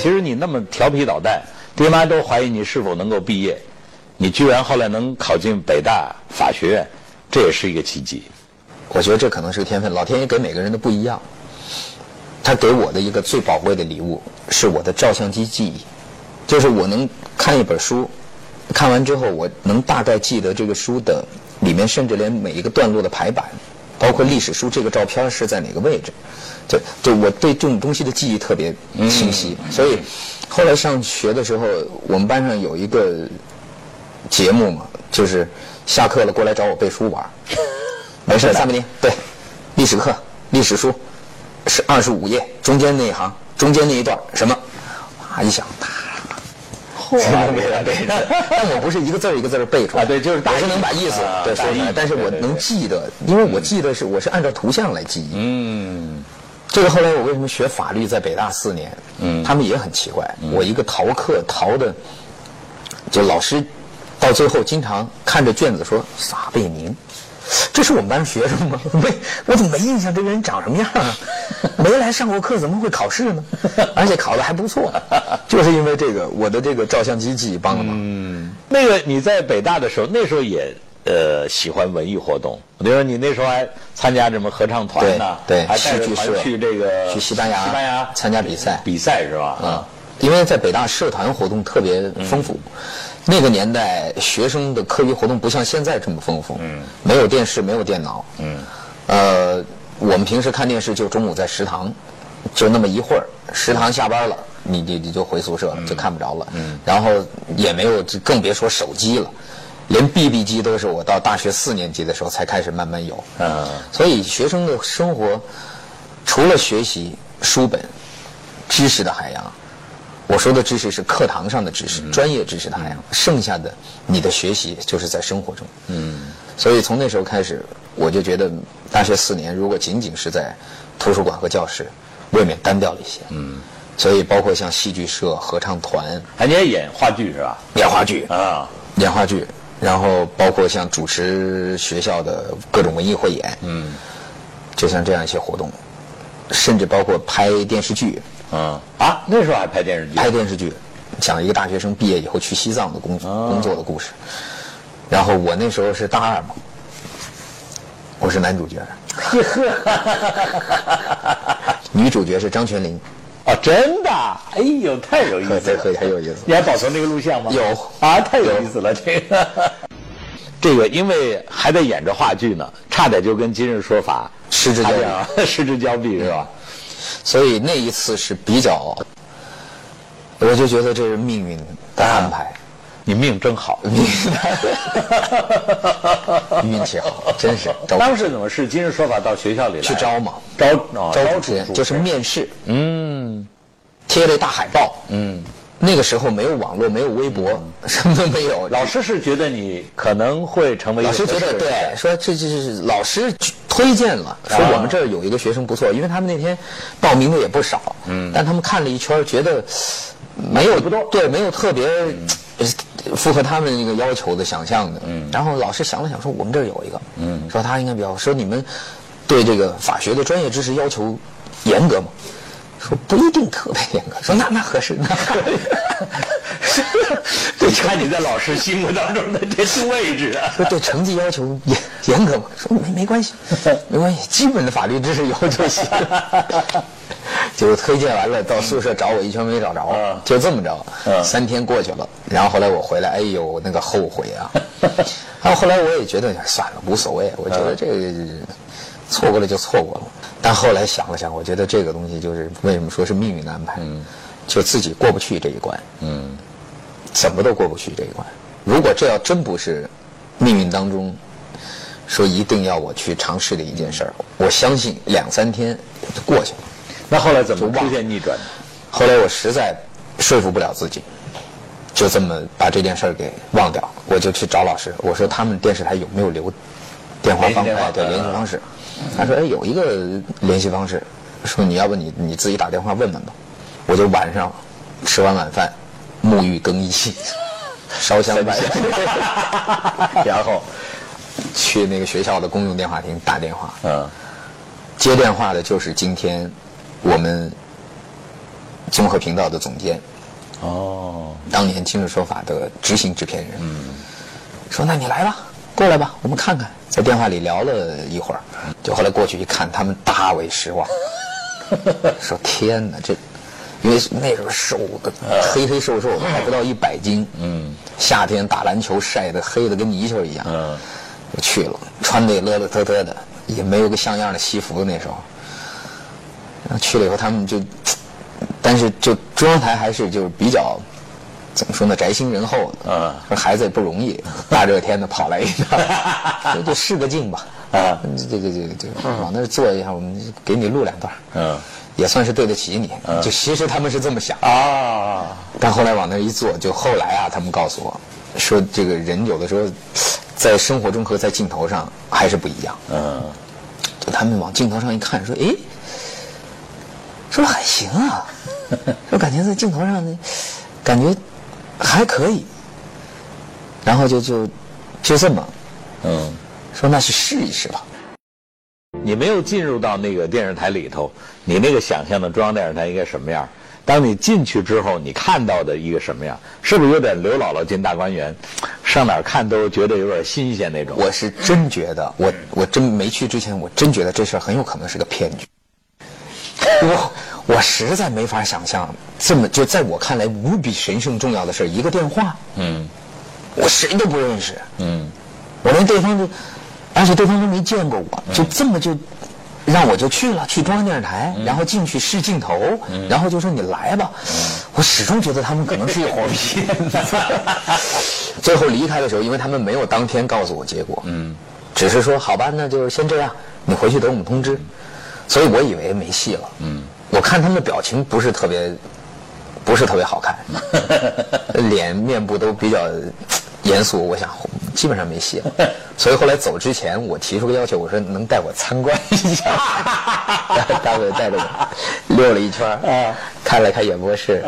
其实你那么调皮捣蛋，爹妈都怀疑你是否能够毕业，你居然后来能考进北大法学院，这也是一个奇迹。我觉得这可能是个天分，老天爷给每个人的不一样。他给我的一个最宝贵的礼物是我的照相机记忆，就是我能看一本书，看完之后我能大概记得这个书的里面，甚至连每一个段落的排版，包括历史书这个照片是在哪个位置，就就我对这种东西的记忆特别清晰。所以后来上学的时候，我们班上有一个节目嘛，就是下课了过来找我背书玩。没事，三百零对，历史课历史书是二十五页，中间那一行，中间那一段什么？哇，一想，嚯，但我不是一个字儿一个字儿背出来，啊对就是大是能把意思对说出来，但是我对对能记得，因为我记得是我是按照图像来记忆。嗯，这个后来我为什么学法律，在北大四年，嗯，他们也很奇怪，我一个逃课逃的，就老师到最后经常看着卷子说撒贝宁。这是我们班学生吗？没，我怎么没印象这个人长什么样啊？没来上过课，怎么会考试呢？而且考的还不错，就是因为这个，我的这个照相机记忆帮了忙。那个你在北大的时候，那时候也呃喜欢文艺活动。比如说你那时候还参加什么合唱团呢、对对还带着去这个去西班牙西班牙参加比赛。比赛是吧？啊，因为在北大社团活动特别丰富，那个年代学生的课余活动不像现在这么丰富，嗯，没有电视，没有电脑，嗯，呃，我们平时看电视就中午在食堂，就那么一会儿，食堂下班了，你你你就回宿舍了，就看不着了，嗯，然后也没有，更别说手机了。连 BB 机都是我到大学四年级的时候才开始慢慢有，嗯所以学生的生活除了学习书本、知识的海洋，我说的知识是课堂上的知识、专业知识的海洋，剩下的你的学习就是在生活中。嗯，所以从那时候开始，我就觉得大学四年如果仅仅是在图书馆和教室，未免单调了一些。嗯，所以包括像戏剧社、合唱团、哎，你也演话剧是吧？演话剧、啊，演话剧，然后包括像主持学校的各种文艺汇演，嗯，就像这样一些活动，甚至包括拍电视剧，嗯啊，那时候还拍电视剧，拍电视剧，讲一个大学生毕业以后去西藏的工工作的故事。然后我那时候是大二嘛，我是男主角，女主角是张泉灵，哦，真的？哎呦，太有意思很了！很很有意思。你还保存这个录像吗？有啊，太有意思了，这个。这个因为还在演着话剧呢，差点就跟今日说法失之交 失之交臂是吧？所以那一次是比较，我就觉得这是命运的安排。你命真好。你 运气好，真是当时怎么是今日说法到学校里来？去招嘛，招哦招招主持主就是面试，嗯。贴了一大海报。嗯，那个时候没有网络，没有微博，什么都没有。老师是觉得你可能会成为老师觉得对，说这这是老师推荐了，说啊我们这儿有一个学生不错，因为他们那天报名的也不少，嗯，但他们看了一圈，觉得没有不多。对，没有特别呃符合他们那个要求的想象的，嗯，然后老师想了想，说我们这儿有一个，嗯，说他应该比较，说你们对这个法学的专业知识要求严格吗？说不一定特别严格，说那那合适，那合适。你看你在老师心目当中的这是位置啊。说对成绩要求严严格吗？说没没关系，没关系，基本的法律知识有就行。结果推荐完了，到宿舍找我一圈没找着，嗯就这么着，嗯三天过去了，然后后来我回来，哎呦，那个后悔啊！然后后来我也觉得算了，无所谓，我觉得这个错过了就错过了。但后来想了想，我觉得这个东西就是为什么说是命运的安排，就自己过不去这一关，嗯，怎么都过不去这一关。如果这要真不是命运当中说一定要我去尝试的一件事儿，我相信两三天就过去了。那后来怎么就出现逆转呢？后来我实在说服不了自己，就这么把这件事儿给忘掉。我就去找老师，我说他们电视台有没有留电话方联系电话哎对嗯联系方式？他说哎有一个联系方式，说你要不你你自己打电话问问吧。我就晚上吃完晚饭，沐浴更衣，烧香拜拜，然后去那个学校的公用电话亭打电话。嗯接电话的就是今天我们综合频道的总监，哦，当年《今日说法》的执行制片人，嗯说那你来吧，过来吧，我们看看。在电话里聊了一会儿，就后来过去一看，他们大为失望，说天哪，这因为那时候瘦的黑黑瘦瘦的，还不到一百斤，嗯，夏天打篮球晒得黑的跟泥鳅一样，嗯，我去了，穿的也勒勒特特的，也没有个像样的西服那时候。然后去了以后，他们就，但是就中央台还是就是比较，怎么说呢，宅心仁厚的。嗯说孩子也不容易，大热天的跑来一趟，就就试个镜吧。啊这这这这往那儿坐一下，我们给你录两段，嗯，也算是对得起你。就其实他们是这么想，啊，但后来往那儿一坐，就后来啊，他们告诉我，说这个人有的时候在生活中和在镜头上还是不一样。嗯，就他们往镜头上一看，说：“诶，说还行啊，说感觉在镜头上呢，感觉还可以。”然后就就就这么嗯，说，那去试一试吧。你没有进入到那个电视台里头，你那个想象的中央电视台应该什么样？当你进去之后，你看到的一个什么样？是不是有点刘姥姥进大观园，上哪儿看都觉得有点新鲜那种？我是真觉得，我我真没去之前，我真觉得这事儿很有可能是个骗局。我我实在没法想象，这么就在我看来无比神圣重要的事儿，一个电话，嗯。我谁都不认识，嗯。我连对方都，而且对方都没见过我，就这么就让我就去了，去中央电视台，然后进去试镜头，然后就说你来吧。我始终觉得他们可能是一伙骗子。最后离开的时候，因为他们没有当天告诉我结果，嗯，只是说好吧，那就先这样，你回去等我们通知。所以我以为没戏了，嗯，我看他们的表情不是特别，不是特别好看，脸面部都比较严肃，我想基本上没戏了。所以后来走之前，我提出个要求，我说能带我参观一下，大伟带着我溜了一圈儿，看了看演播室，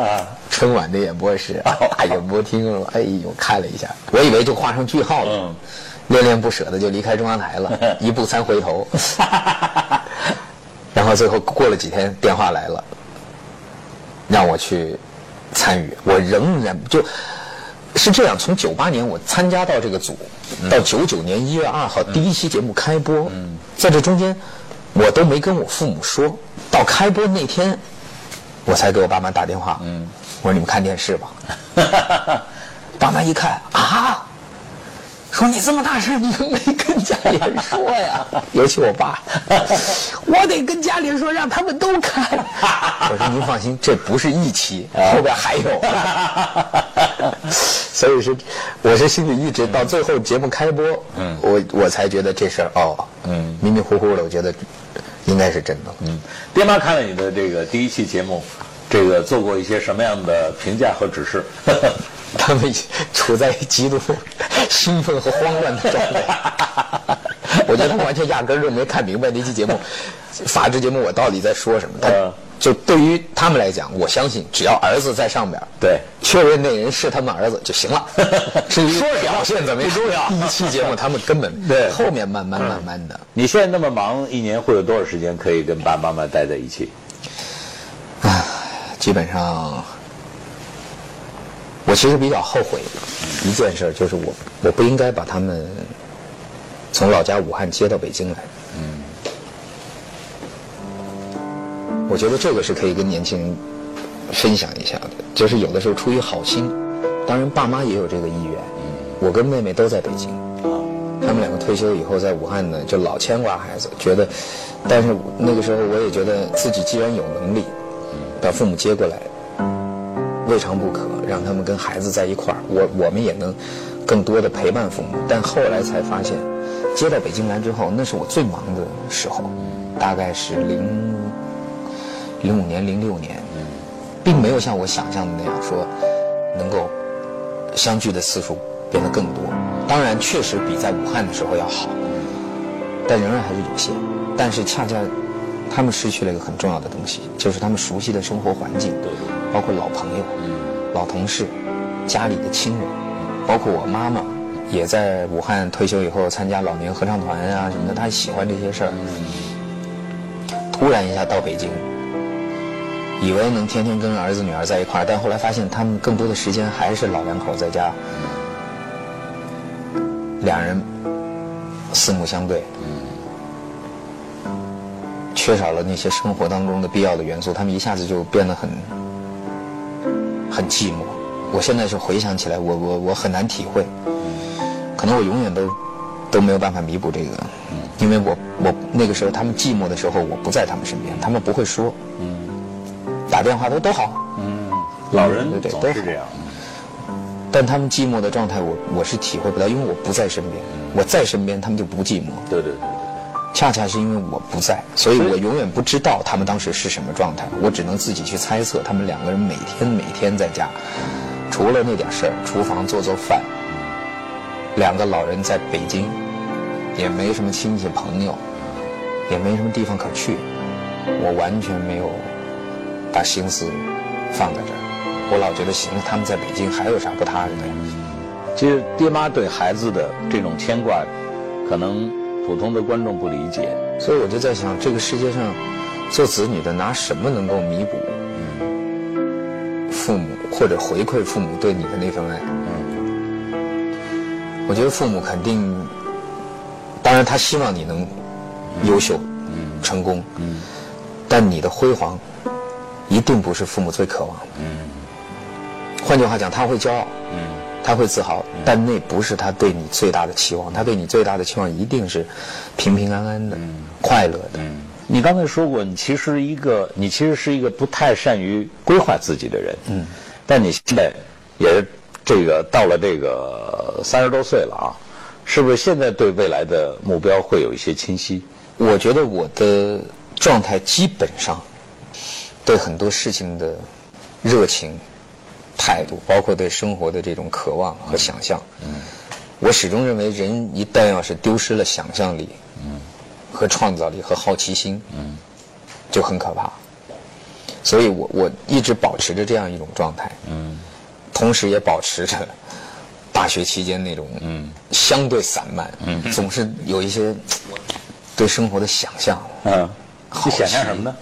春晚的演播室，大演播厅，哎呦看了一下，我以为就画上句号了，恋恋不舍的就离开中央台了，一步三回头。然后最后过了几天，电话来了，让我去参与。我仍然就是这样，从九八年我参加到这个组，到九九年一月二号第一期节目开播，在这中间我都没跟我父母说，到开播那天我才给我爸妈打电话，我说你们看电视吧。爸妈一看啊。说你这么大事，你都没跟家里人说呀？尤其我爸，我得跟家里人说，让他们都看。我说您放心，这不是一期，后边还有。所以是，我是心里一直到最后节目开播，嗯，我我才觉得这事儿哦，嗯，迷迷糊糊的，我觉得应该是真的。嗯，爹妈看了你的这个第一期节目，这个做过一些什么样的评价和指示？他们处在极度 兴奋和慌乱的状态。我觉得他们完全压根儿就没看明白那期节目，法制节目我到底在说什么。他就对于他们来讲，我相信只要儿子在上边，对，确认那人是他们儿子就行了。至于表现怎么样不重要，第一期节目他们根本 对后面慢慢慢慢的。你现在那么忙，一年会有多少时间可以跟爸爸妈妈待在一起？唉，基本上。我其实比较后悔一件事，就是我我不应该把他们从老家武汉接到北京来。嗯，我觉得这个是可以跟年轻人分享一下的，就是有的时候出于好心，当然爸妈也有这个意愿。我跟妹妹都在北京，他们两个退休以后在武汉呢，就老牵挂孩子，觉得，但是那个时候我也觉得自己既然有能力把父母接过来。未尝不可，让他们跟孩子在一块儿，我我们也能更多的陪伴父母。但后来才发现，接到北京来之后，那是我最忙的时候，大概是零零五年、零六年，并没有像我想象的那样说能够相聚的次数变得更多。当然，确实比在武汉的时候要好，但仍然还是有限。但是恰恰他们失去了一个很重要的东西，就是他们熟悉的生活环境。对包括老朋友、老同事、家里的亲人，包括我妈妈，也在武汉退休以后参加老年合唱团啊什么的，她喜欢这些事儿。突然一下到北京，以为能天天跟儿子女儿在一块儿，但后来发现他们更多的时间还是老两口在家，两人四目相对，缺少了那些生活当中的必要的元素，他们一下子就变得很很寂寞。我现在是回想起来，我我我很难体会，可能我永远都都没有办法弥补这个，因为我我那个时候他们寂寞的时候，我不在他们身边，他们不会说，打电话都都好，老人对对都是这样。但他们寂寞的状态我我是体会不到，因为我不在身边，我在身边他们就不寂寞，对对对对。恰恰是因为我不在，所以我永远不知道他们当时是什么状态，我只能自己去猜测他们两个人每天每天在家，除了那点事儿，厨房做做饭，两个老人在北京，也没什么亲戚朋友，也没什么地方可去，我完全没有把心思放在这儿。我老觉得行，他们在北京还有啥不踏实的呀？其实爹妈对孩子的这种牵挂，可能普通的观众不理解。所以我就在想，这个世界上，做子女的拿什么能够弥补父母或者回馈父母对你的那份爱？我觉得父母肯定，当然他希望你能优秀、成功，但你的辉煌一定不是父母最渴望的。换句话讲，他会骄傲，他会自豪，但那不是他对你最大的期望。他对你最大的期望一定是平平安安的、快乐的。你刚才说过，你其实一个，你其实是一个不太善于规划自己的人。嗯，但你现在也是这个到了这个三十多岁了啊，是不是现在对未来的目标会有一些清晰？我觉得我的状态基本上对很多事情的热情态度，包括对生活的这种渴望和想象，嗯我始终认为人一旦要是丢失了想象力，嗯和创造力和好奇心，嗯。就很可怕。所以我我一直保持着这样一种状态，嗯。同时也保持着 大学期间那种相对散漫，嗯。总是有一些对生活的想象。嗯，好你想象什么呢？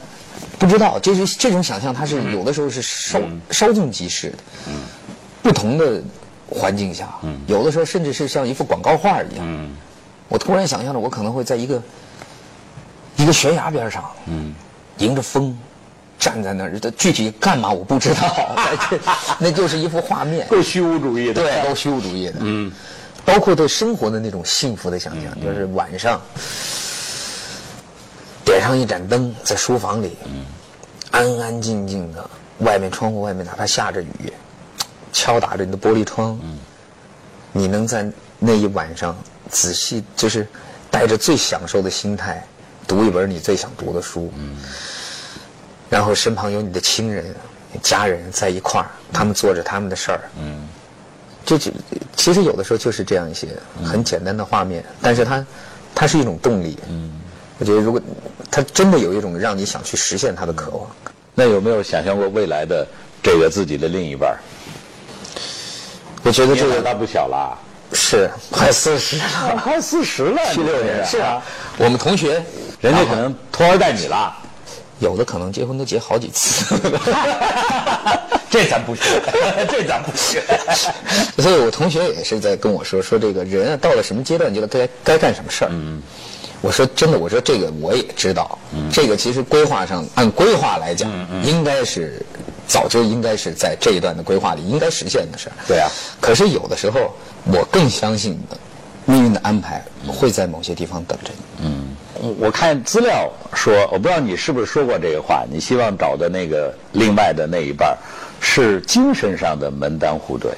不知道，就是这种想象，它是有的时候是稍、稍纵即逝的。不同的环境下，有的时候甚至是像一幅广告画一样。我突然想象着，我可能会在一个一个悬崖边上，迎着风站在那儿，这具体干嘛我不知道，这那就是一幅画面。够虚无主义的。对，都虚无主义的。嗯，包括对生活的那种幸福的想象，就是晚上点上一盏灯，在书房里，安安静静的，外面窗户外面哪怕下着雨，敲打着你的玻璃窗，你能在那一晚上仔细，就是带着最享受的心态，读一本你最想读的书，然后身旁有你的亲人、家人在一块儿，他们做着他们的事儿，这就其实有的时候就是这样一些很简单的画面，但是它它是一种动力。嗯，我觉得如果他真的有一种让你想去实现他的渴望，那有没有想象过未来的这个自己的另一半？我觉得这个这个他不小了，是快四十了，快四十了，七六年是啊，，我们同学人家可能拖儿带女了。有的可能结婚都结好几次，这咱不学，这咱不学。所以我同学也是在跟我说，说这个人啊，到了什么阶段，就该该干什么事儿。嗯，我说真的，我说这个我也知道，这个其实规划上按规划来讲，应该是早就应该是在这一段的规划里应该实现的事儿。对啊可是有的时候，我更相信的命运的安排会在某些地方等着你。我我看资料说，我不知道你是不是说过这个话，你希望找的那个另外的那一半是精神上的门当户对。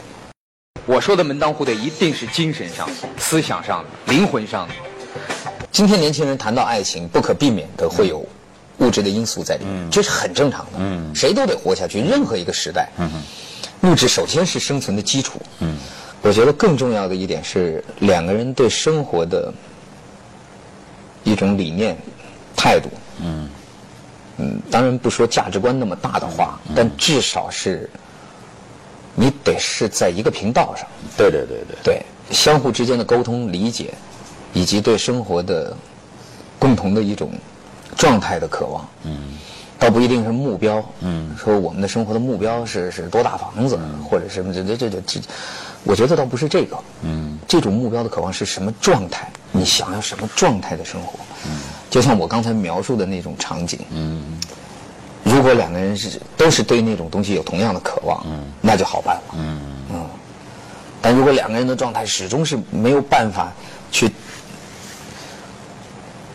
我说的门当户对一定是精神上、思想上、灵魂上的。今天年轻人谈到爱情，不可避免的会有物质的因素在里面，这是很正常的。嗯，谁都得活下去，任何一个时代，嗯，物质首先是生存的基础。嗯，我觉得更重要的一点是两个人对生活的一种理念、态度。嗯，嗯，当然不说价值观那么大的话，但至少是你得是在一个频道上。对对对对，对相互之间的沟通、理解，以及对生活的共同的一种状态的渴望。嗯，倒不一定是目标。嗯，说我们的生活的目标是是多大房子，或者什么这这这这这，我觉得倒不是这个。嗯，这种目标的渴望是什么状态？你想要什么状态的生活？嗯，就像我刚才描述的那种场景。嗯，如果两个人是都是对那种东西有同样的渴望，嗯，那就好办了。嗯嗯，但如果两个人的状态始终是没有办法去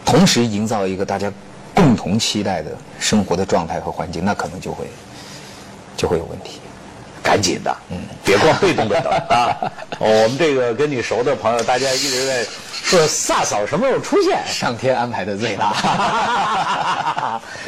同时营造一个大家共同期待的生活的状态和环境，那可能就会就会有问题。赶紧的，嗯，别光被动的等啊！我们这个跟你熟的朋友，大家一直在说萨嫂什么时候出现？上天安排的最大。